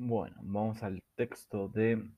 Bueno, vamos al texto de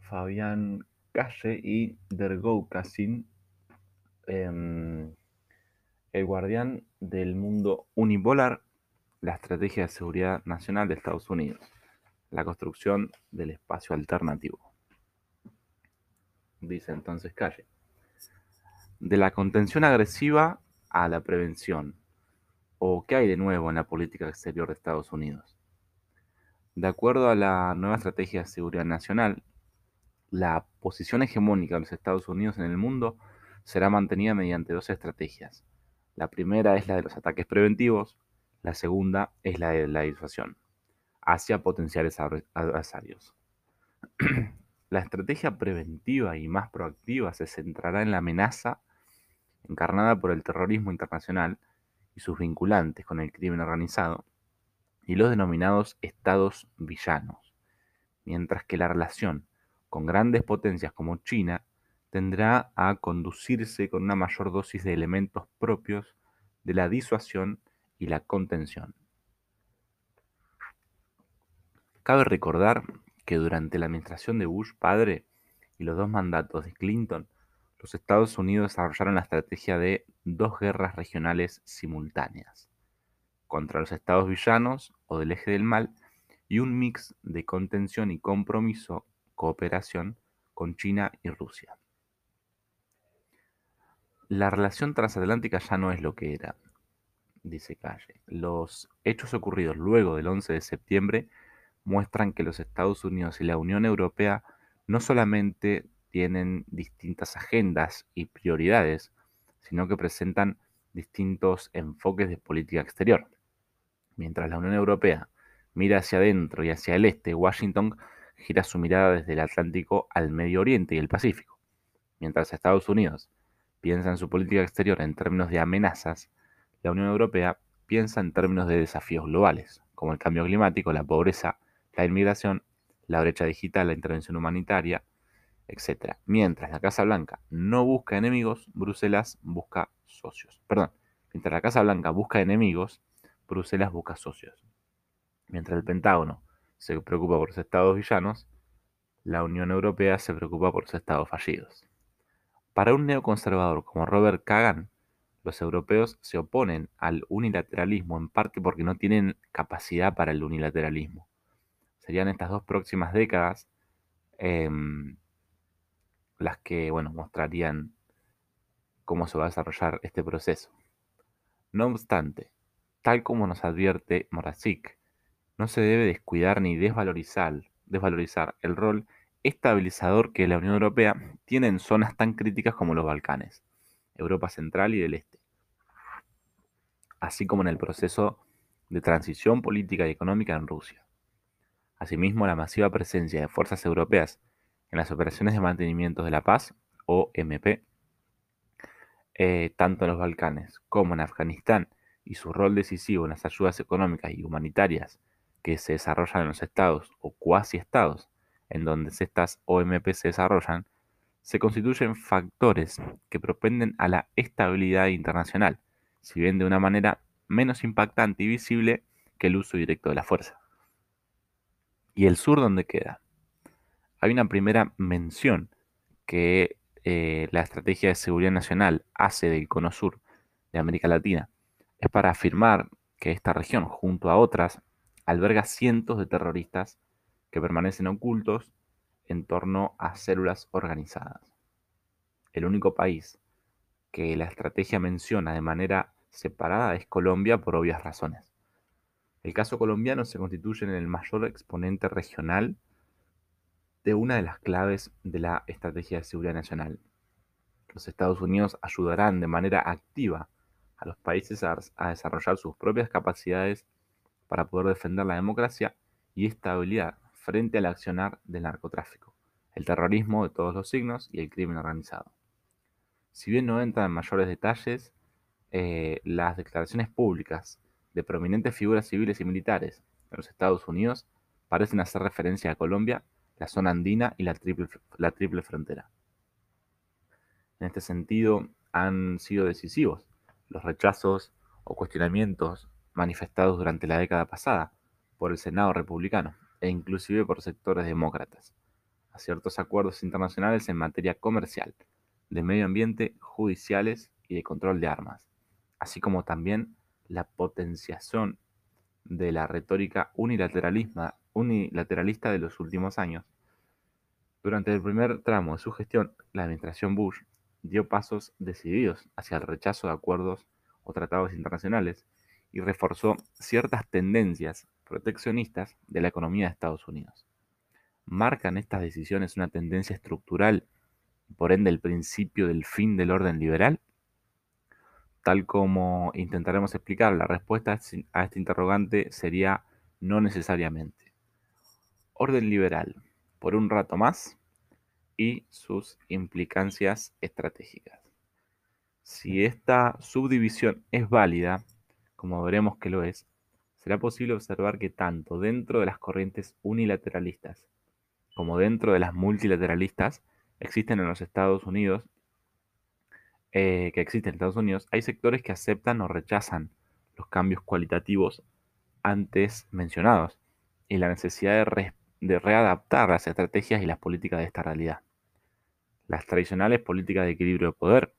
Fabián Calle y Dergou Cassin, em, El guardián del mundo unipolar, la estrategia de seguridad nacional de Estados Unidos, la construcción del espacio alternativo. Dice entonces Calle. De la contención agresiva a la prevención. ¿O qué hay de nuevo en la política exterior de Estados Unidos? De acuerdo a la nueva estrategia de seguridad nacional, la posición hegemónica de los Estados Unidos en el mundo será mantenida mediante dos estrategias. La primera es la de los ataques preventivos, la segunda es la de la disuasión hacia potenciales adversarios. la estrategia preventiva y más proactiva se centrará en la amenaza encarnada por el terrorismo internacional y sus vinculantes con el crimen organizado, y los denominados estados villanos, mientras que la relación con grandes potencias como China tendrá a conducirse con una mayor dosis de elementos propios de la disuasión y la contención. Cabe recordar que durante la administración de Bush padre y los dos mandatos de Clinton, los Estados Unidos desarrollaron la estrategia de dos guerras regionales simultáneas contra los estados villanos o del eje del mal y un mix de contención y compromiso, cooperación con China y Rusia. La relación transatlántica ya no es lo que era, dice Calle. Los hechos ocurridos luego del 11 de septiembre muestran que los Estados Unidos y la Unión Europea no solamente tienen distintas agendas y prioridades, sino que presentan distintos enfoques de política exterior. Mientras la Unión Europea mira hacia adentro y hacia el este, Washington gira su mirada desde el Atlántico al Medio Oriente y el Pacífico. Mientras Estados Unidos piensa en su política exterior en términos de amenazas, la Unión Europea piensa en términos de desafíos globales, como el cambio climático, la pobreza, la inmigración, la brecha digital, la intervención humanitaria, etc. Mientras la Casa Blanca no busca enemigos, Bruselas busca socios. Perdón, mientras la Casa Blanca busca enemigos, Bruselas busca socios. Mientras el Pentágono se preocupa por los estados villanos, la Unión Europea se preocupa por los estados fallidos. Para un neoconservador como Robert Kagan, los europeos se oponen al unilateralismo en parte porque no tienen capacidad para el unilateralismo. Serían estas dos próximas décadas em, las que bueno, mostrarían cómo se va a desarrollar este proceso. No obstante, Tal como nos advierte Morazic, no se debe descuidar ni desvalorizar, el rol estabilizador que la Unión Europea tiene en zonas tan críticas como los Balcanes, Europa Central y del Este, así como en el proceso de transición política y económica en Rusia. Asimismo, la masiva presencia de fuerzas europeas en las operaciones de mantenimiento de la paz, o MP, eh, tanto en los Balcanes como en Afganistán y su rol decisivo en las ayudas económicas y humanitarias que se desarrollan en los estados o cuasi estados en donde estas OMP se desarrollan, se constituyen factores que propenden a la estabilidad internacional, si bien de una manera menos impactante y visible que el uso directo de la fuerza. ¿Y el sur dónde queda? Hay una primera mención que eh, la Estrategia de Seguridad Nacional hace del Cono Sur de América Latina es para afirmar que esta región, junto a otras, alberga cientos de terroristas que permanecen ocultos en torno a células organizadas. El único país que la estrategia menciona de manera separada es Colombia por obvias razones. El caso colombiano se constituye en el mayor exponente regional de una de las claves de la estrategia de seguridad nacional. Los Estados Unidos ayudarán de manera activa a los países a, desarrollar sus propias capacidades para poder defender la democracia y estabilidad frente al accionar del narcotráfico, el terrorismo de todos los signos y el crimen organizado. Si bien no entra en mayores detalles, eh, las declaraciones públicas de prominentes figuras civiles y militares en los Estados Unidos parecen hacer referencia a Colombia, la zona andina y la triple, la triple frontera. En este sentido, han sido decisivos los rechazos o cuestionamientos manifestados durante la década pasada por el Senado republicano, e inclusive por sectores demócratas, a ciertos acuerdos internacionales en materia comercial, de medio ambiente, judiciales y de control de armas, así como también la potenciación de la retórica unilateralista de los últimos años. Durante el primer tramo de su gestión, la administración Bush dio pasos decididos hacia el rechazo de acuerdos o tratados internacionales y reforzó ciertas tendencias proteccionistas de la economía de Estados Unidos. ¿Marcan estas decisiones una tendencia estructural por ende el principio del fin del orden liberal? Tal como intentaremos explicar, la respuesta a este interrogante sería no necesariamente. Orden liberal, por un rato más, y sus implicancias estratégicas. Si esta subdivisión es válida, como veremos que lo es, será posible observar que tanto dentro de las corrientes unilateralistas como dentro de las multilateralistas existen en los Estados Unidos, eh, que existen en Estados Unidos, hay sectores que aceptan o rechazan los cambios cualitativos antes mencionados y la necesidad de, de readaptar las estrategias y las políticas de esta realidad. Las tradicionales políticas de equilibrio de poder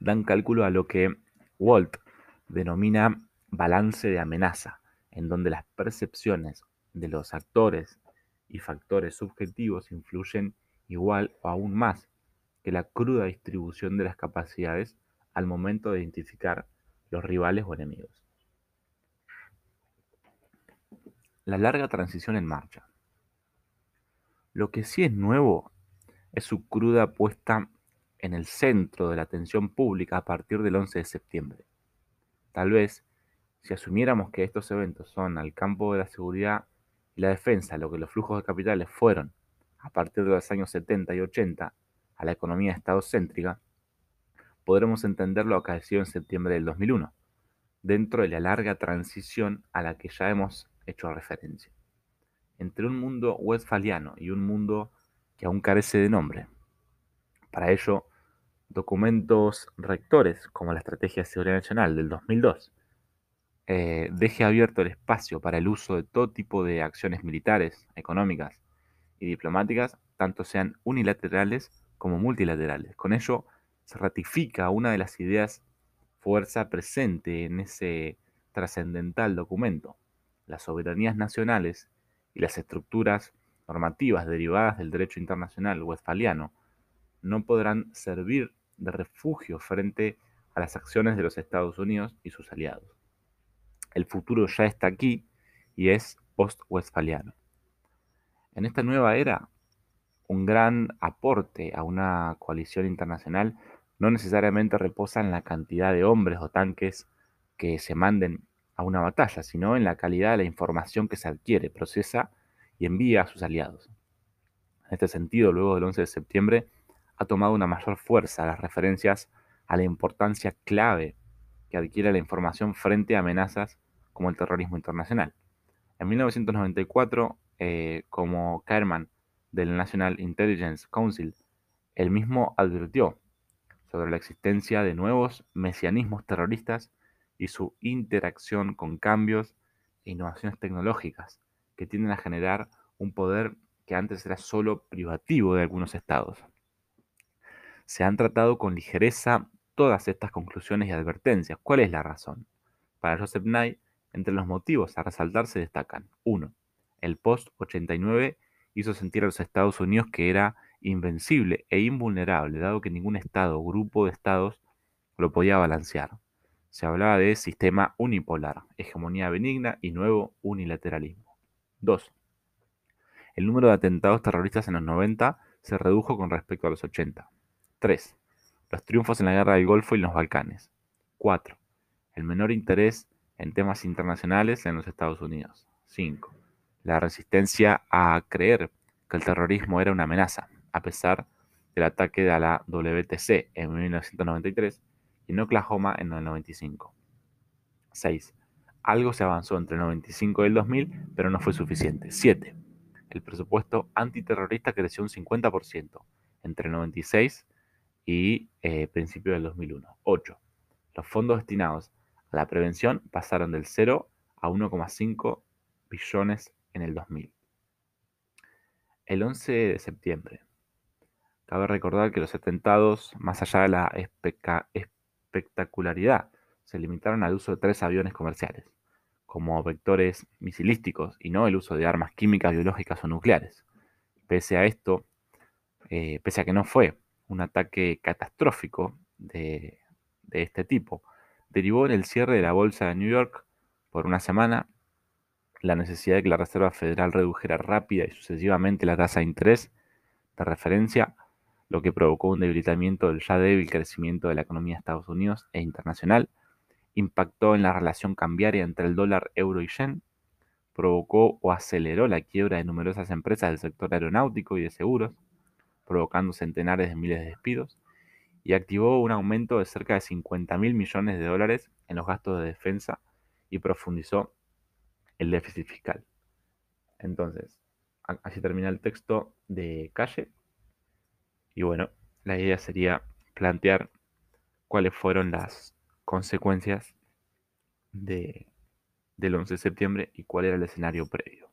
dan cálculo a lo que Walt denomina balance de amenaza, en donde las percepciones de los actores y factores subjetivos influyen igual o aún más que la cruda distribución de las capacidades al momento de identificar los rivales o enemigos. La larga transición en marcha. Lo que sí es nuevo es su cruda puesta en el centro de la atención pública a partir del 11 de septiembre. Tal vez, si asumiéramos que estos eventos son al campo de la seguridad y la defensa lo que los flujos de capitales fueron a partir de los años 70 y 80 a la economía estadocéntrica, podremos entender lo acaecido en septiembre del 2001, dentro de la larga transición a la que ya hemos hecho referencia, entre un mundo westfaliano y un mundo que aún carece de nombre. Para ello, documentos rectores como la Estrategia de Seguridad Nacional del 2002 eh, deje abierto el espacio para el uso de todo tipo de acciones militares, económicas y diplomáticas, tanto sean unilaterales como multilaterales. Con ello se ratifica una de las ideas fuerza presente en ese trascendental documento. Las soberanías nacionales y las estructuras normativas derivadas del derecho internacional westfaliano no podrán servir de refugio frente a las acciones de los Estados Unidos y sus aliados. El futuro ya está aquí y es post-westfaliano. En esta nueva era, un gran aporte a una coalición internacional no necesariamente reposa en la cantidad de hombres o tanques que se manden a una batalla, sino en la calidad de la información que se adquiere, procesa y envía a sus aliados. En este sentido, luego del 11 de septiembre, ha tomado una mayor fuerza las referencias a la importancia clave que adquiere la información frente a amenazas como el terrorismo internacional. En 1994, eh, como chairman del National Intelligence Council, él mismo advirtió sobre la existencia de nuevos mesianismos terroristas y su interacción con cambios e innovaciones tecnológicas que tienden a generar un poder que antes era solo privativo de algunos estados. Se han tratado con ligereza todas estas conclusiones y advertencias. ¿Cuál es la razón? Para Joseph Nye, entre los motivos a resaltar se destacan 1. El post-89 hizo sentir a los Estados Unidos que era invencible e invulnerable, dado que ningún estado o grupo de estados lo podía balancear. Se hablaba de sistema unipolar, hegemonía benigna y nuevo unilateralismo. 2. El número de atentados terroristas en los 90 se redujo con respecto a los 80. 3. Los triunfos en la guerra del Golfo y los Balcanes. 4. El menor interés en temas internacionales en los Estados Unidos. 5. La resistencia a creer que el terrorismo era una amenaza, a pesar del ataque a la WTC en 1993 y en Oklahoma en el 95. 6. Algo se avanzó entre el 95 y el 2000, pero no fue suficiente. 7. El presupuesto antiterrorista creció un 50% entre el 96 y eh, principio del 2001. 8. Los fondos destinados a la prevención pasaron del 0 a 1,5 billones en el 2000. El 11 de septiembre. Cabe recordar que los atentados, más allá de la espectacularidad, se limitaron al uso de tres aviones comerciales, como vectores misilísticos y no el uso de armas químicas, biológicas o nucleares. Pese a esto, eh, pese a que no fue un ataque catastrófico de, de este tipo, derivó en el cierre de la bolsa de New York por una semana, la necesidad de que la Reserva Federal redujera rápida y sucesivamente la tasa de interés de referencia, lo que provocó un debilitamiento del ya débil crecimiento de la economía de Estados Unidos e internacional, impactó en la relación cambiaria entre el dólar, euro y yen, provocó o aceleró la quiebra de numerosas empresas del sector aeronáutico y de seguros, provocando centenares de miles de despidos, y activó un aumento de cerca de 50 mil millones de dólares en los gastos de defensa y profundizó el déficit fiscal. Entonces, así termina el texto de Calle. Y bueno, la idea sería plantear cuáles fueron las consecuencias de, del 11 de septiembre y cuál era el escenario previo.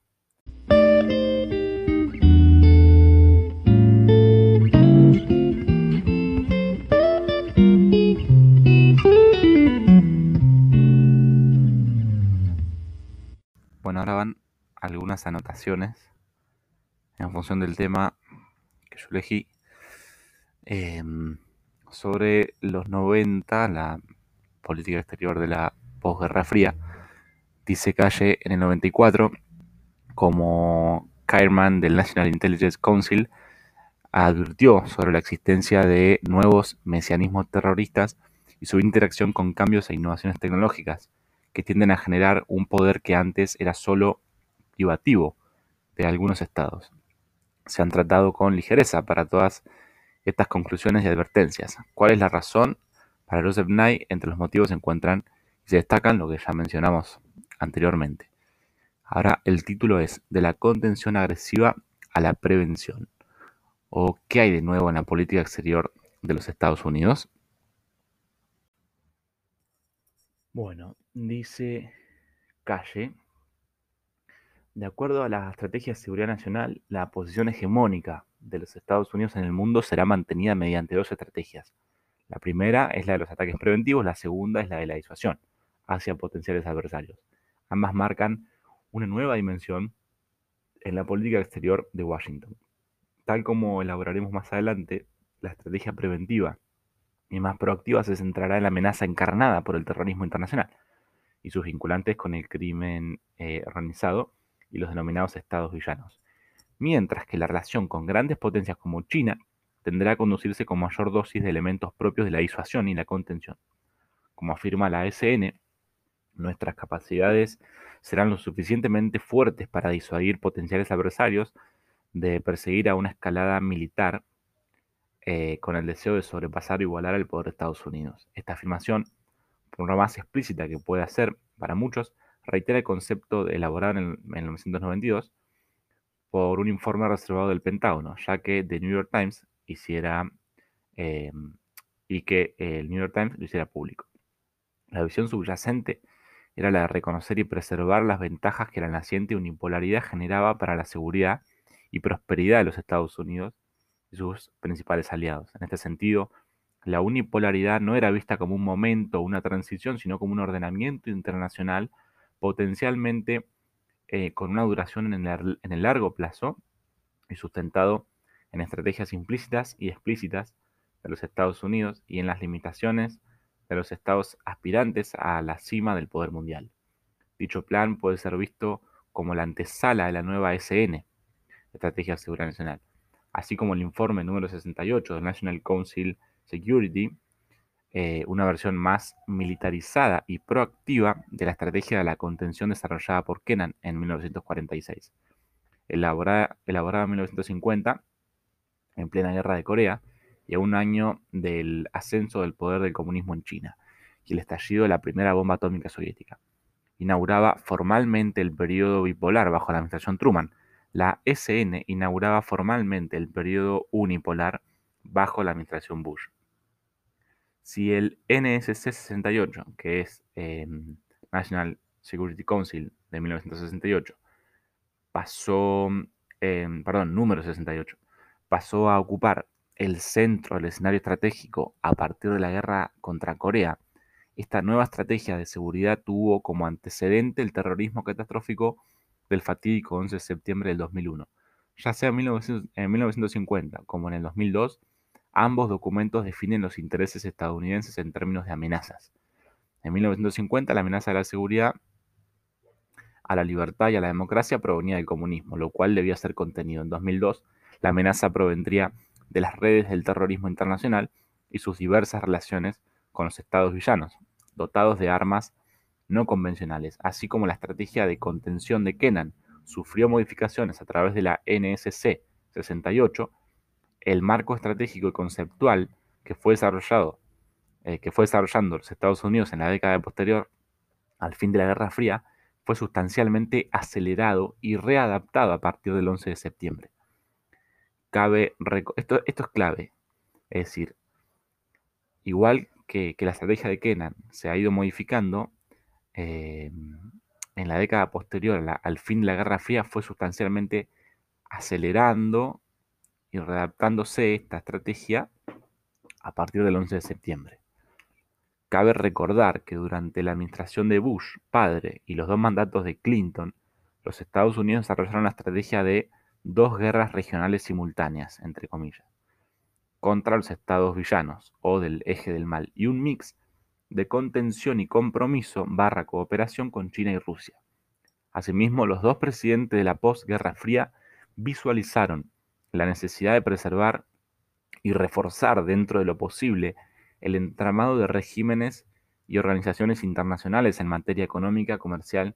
Bueno, ahora van algunas anotaciones en función del tema que yo elegí em, sobre los 90, la política exterior de la posguerra fría. Dice Calle en el 94, como Kairman del National Intelligence Council advirtió sobre la existencia de nuevos mesianismos terroristas y su interacción con cambios e innovaciones tecnológicas que tienden a generar un poder que antes era solo privativo de algunos estados. Se han tratado con ligereza para todas estas conclusiones y advertencias. ¿Cuál es la razón? Para Joseph Nye, entre los motivos se encuentran y se destacan lo que ya mencionamos anteriormente. Ahora el título es De la contención agresiva a la prevención. ¿O qué hay de nuevo en la política exterior de los Estados Unidos? Bueno, dice Calle, de acuerdo a la estrategia de seguridad nacional, la posición hegemónica de los Estados Unidos en el mundo será mantenida mediante dos estrategias. La primera es la de los ataques preventivos, la segunda es la de la disuasión hacia potenciales adversarios. Ambas marcan una nueva dimensión en la política exterior de Washington. Tal como elaboraremos más adelante, la estrategia preventiva y más proactiva se centrará en la amenaza encarnada por el terrorismo internacional y sus vinculantes con el crimen eh, organizado y los denominados estados villanos. Mientras que la relación con grandes potencias como China tendrá a conducirse con mayor dosis de elementos propios de la disuasión y la contención. Como afirma la SN, nuestras capacidades serán lo suficientemente fuertes para disuadir potenciales adversarios de perseguir a una escalada militar eh, con el deseo de sobrepasar o igualar al poder de Estados Unidos. Esta afirmación, por lo más explícita que pueda ser para muchos, reitera el concepto elaborado en, 1992 por un informe reservado del Pentágono, ya que The New York Times hiciera eh, y que el New York Times lo hiciera público. La visión subyacente era la de reconocer y preservar las ventajas que la naciente unipolaridad generaba para la seguridad y prosperidad de los Estados Unidos sus principales aliados. En este sentido, la unipolaridad no era vista como un momento o una transición, sino como un ordenamiento internacional potencialmente eh, con una duración en el, en el largo plazo y sustentado en estrategias implícitas y explícitas de los Estados Unidos y en las limitaciones de los estados aspirantes a la cima del poder mundial. Dicho plan puede ser visto como la antesala de la nueva SN, Estrategia de Seguridad Nacional, así como el informe número 68 del National Council Security, eh, una versión más militarizada y proactiva de la estrategia de la contención desarrollada por Kennan en 1946. Elaborada, elaborada en 1950, en plena guerra de Corea, y a un año del ascenso del poder del comunismo en China y el estallido de la primera bomba atómica soviética. Inauguraba formalmente el periodo bipolar bajo la administración Truman, la SN inauguraba formalmente el periodo unipolar bajo la administración Bush. Si el NSC 68, que es em, National Security Council de 1968, pasó, em, perdón, número 68, pasó a ocupar el centro del escenario estratégico a partir de la guerra contra Corea, esta nueva estrategia de seguridad tuvo como antecedente el terrorismo catastrófico del fatídico 11 de septiembre del 2001. Ya sea en, 1950 como en el 2002, ambos documentos definen los intereses estadounidenses en términos de amenazas. En 1950 la amenaza de la seguridad a la libertad y a la democracia provenía del comunismo, lo cual debía ser contenido. En 2002 la amenaza provendría de las redes del terrorismo internacional y sus diversas relaciones con los estados villanos, dotados de armas no convencionales, así como la estrategia de contención de Kenan sufrió modificaciones a través de la NSC 68, el marco estratégico y conceptual que fue desarrollado, eh, que fue desarrollando los Estados Unidos en la década posterior al fin de la Guerra Fría, fue sustancialmente acelerado y readaptado a partir del 11 de septiembre. Cabe esto, es clave, es decir, igual que, la estrategia de Kenan se ha ido modificando, eh, en la década posterior al fin de la Guerra Fría fue sustancialmente acelerando y readaptándose esta estrategia a partir del 11 de septiembre. Cabe recordar que durante la administración de Bush, padre, y los dos mandatos de Clinton, los Estados Unidos desarrollaron la estrategia de dos guerras regionales simultáneas, entre comillas contra los estados villanos o del eje del mal y un mix de contención y compromiso barra cooperación con China y Rusia. Asimismo, los dos presidentes de la posguerra fría visualizaron la necesidad de preservar y reforzar dentro de lo posible el entramado de regímenes y organizaciones internacionales en materia económica, comercial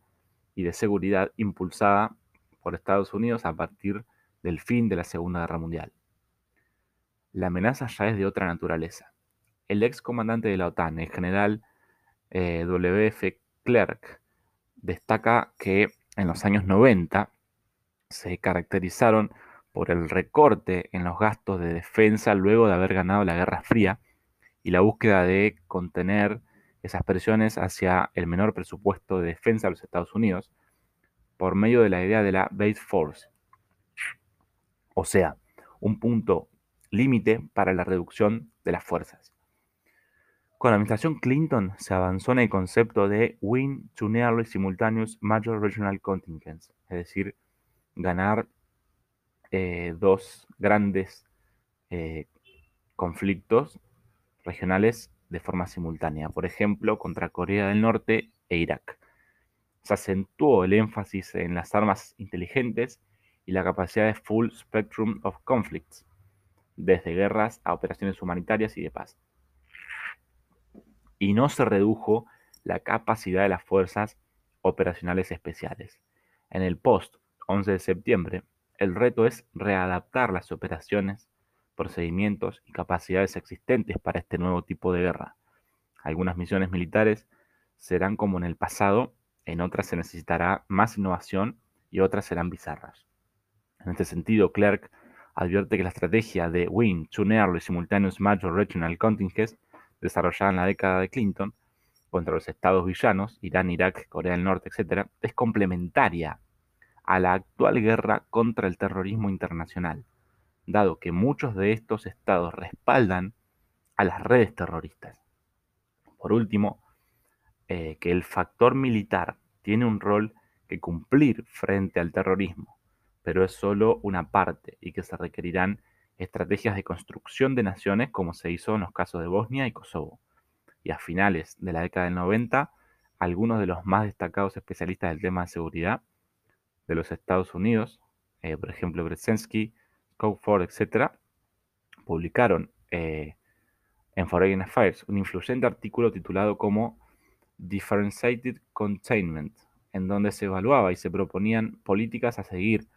y de seguridad impulsada por Estados Unidos a partir del fin de la Segunda Guerra Mundial la amenaza ya es de otra naturaleza. El ex comandante de la OTAN, el general eh, W.F. Clerk, destaca que en los años 90 se caracterizaron por el recorte en los gastos de defensa luego de haber ganado la Guerra Fría y la búsqueda de contener esas presiones hacia el menor presupuesto de defensa de los Estados Unidos por medio de la idea de la Base Force. O sea, un punto límite para la reducción de las fuerzas. Con la administración Clinton se avanzó en el concepto de Win to Nearly Simultaneous Major Regional Contingents, es decir, ganar eh, dos grandes eh, conflictos regionales de forma simultánea, por ejemplo, contra Corea del Norte e Irak. Se acentuó el énfasis en las armas inteligentes y la capacidad de Full Spectrum of Conflicts, desde guerras a operaciones humanitarias y de paz. Y no se redujo la capacidad de las fuerzas operacionales especiales. En el post 11 de septiembre, el reto es readaptar las operaciones, procedimientos y capacidades existentes para este nuevo tipo de guerra. Algunas misiones militares serán como en el pasado, en otras se necesitará más innovación y otras serán bizarras. En este sentido, Clerk advierte que la estrategia de Win to Nearly Simultaneous Major Regional Contingents, desarrollada en la década de Clinton, contra los estados villanos, Irán, Irak, Corea del Norte, etc., es complementaria a la actual guerra contra el terrorismo internacional, dado que muchos de estos estados respaldan a las redes terroristas. Por último, eh, que el factor militar tiene un rol que cumplir frente al terrorismo, pero es solo una parte y que se requerirán estrategias de construcción de naciones como se hizo en los casos de Bosnia y Kosovo. Y a finales de la década del 90, algunos de los más destacados especialistas del tema de seguridad de los Estados Unidos, eh, por ejemplo Brzezinski, Ford, etc., publicaron eh, en Foreign Affairs un influyente artículo titulado como Differentiated Containment, en donde se evaluaba y se proponían políticas a seguir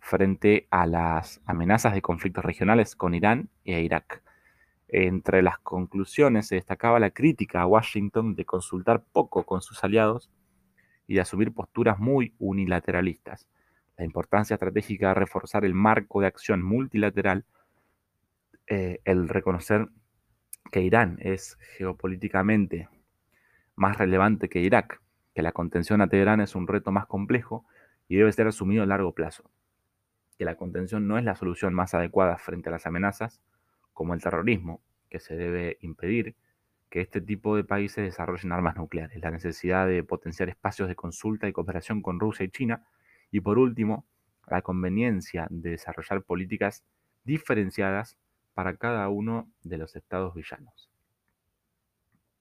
frente a las amenazas de conflictos regionales con Irán e Irak. Entre las conclusiones se destacaba la crítica a Washington de consultar poco con sus aliados y de asumir posturas muy unilateralistas. La importancia estratégica de reforzar el marco de acción multilateral, eh, el reconocer que Irán es geopolíticamente más relevante que Irak, que la contención a Teherán es un reto más complejo y debe ser asumido a largo plazo, que la contención no es la solución más adecuada frente a las amenazas, como el terrorismo, que se debe impedir que este tipo de países desarrollen armas nucleares, la necesidad de potenciar espacios de consulta y cooperación con Rusia y China, y por último, la conveniencia de desarrollar políticas diferenciadas para cada uno de los estados villanos.